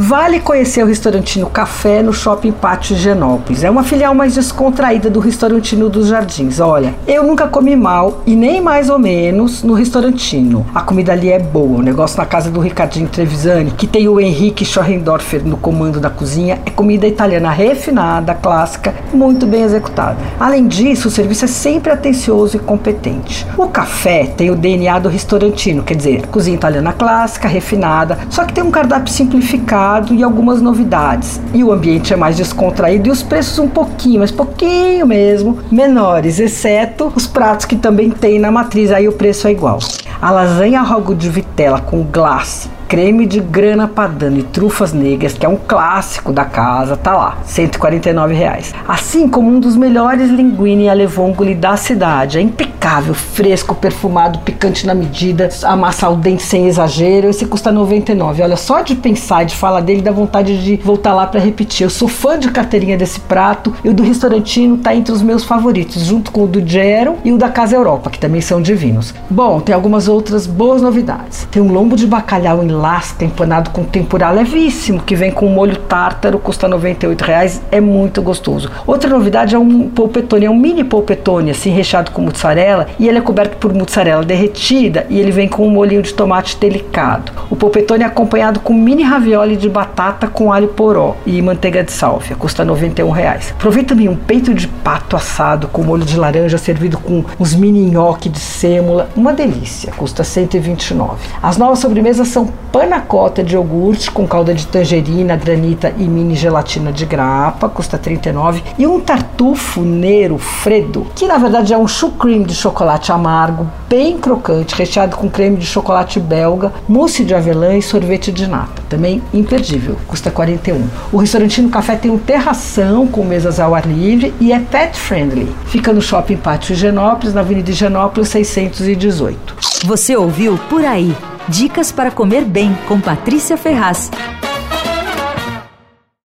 Vale conhecer o restaurantino Café no Shopping Pátio Genópolis. É uma filial mais descontraída do restaurantino dos Jardins. Olha, eu nunca comi mal e nem mais ou menos no restaurantino. A comida ali é boa. O negócio na casa do Ricardinho Trevisani, que tem o Henrique Schorrendorfer no comando da cozinha, é comida italiana refinada, clássica, muito bem executada. Além disso, o serviço é sempre atencioso e competente. O café tem o DNA do restaurantino, quer dizer, cozinha italiana clássica, refinada, só que tem um cardápio simplificado e algumas novidades. E o ambiente é mais descontraído e os preços um pouquinho, mas pouquinho mesmo, menores, exceto os pratos que também tem na matriz, aí o preço é igual. A lasanha rogo de vitela com glace creme de grana padano e trufas negras, que é um clássico da casa, tá lá, 149 reais. Assim como um dos melhores linguine alle vongole da cidade, é impecável, fresco, perfumado, picante na medida, a massa al dente sem exagero, esse custa 99. Olha, só de pensar e de falar dele dá vontade de voltar lá para repetir. Eu sou fã de carteirinha desse prato e o do restaurantino tá entre os meus favoritos, junto com o do Gero e o da Casa Europa, que também são divinos. Bom, tem algumas outras boas novidades. Tem um lombo de bacalhau em lasca empanado com tempurá levíssimo, que vem com molho tártaro, custa 98 reais, é muito gostoso. Outra novidade é um polpetone, é um mini polpetone, assim, recheado com mussarela, e ele é coberto por mussarela derretida e ele vem com um molhinho de tomate delicado. O polpetone é acompanhado com mini ravioli de batata com alho poró e manteiga de sálvia, custa 91 reais. Aproveita também um peito de pato assado com molho de laranja servido com uns mini nhoque de sêmola, uma delícia, custa R$ 129. As novas sobremesas são panacota de iogurte com calda de tangerina, granita e mini gelatina de grapa, custa 39, e um tartufo Nero Fredo, que na verdade é um chou cream de chocolate amargo, bem crocante, recheado com creme de chocolate belga, mousse de avelã e sorvete de nata. Também imperdível, custa 41. O restaurante no café tem um terração com mesas ao ar livre e é pet friendly. Fica no Shopping Pátio Higienópolis, na Avenida Higienópolis 618. Você ouviu Por Aí. Dicas para comer bem com Patrícia Ferraz.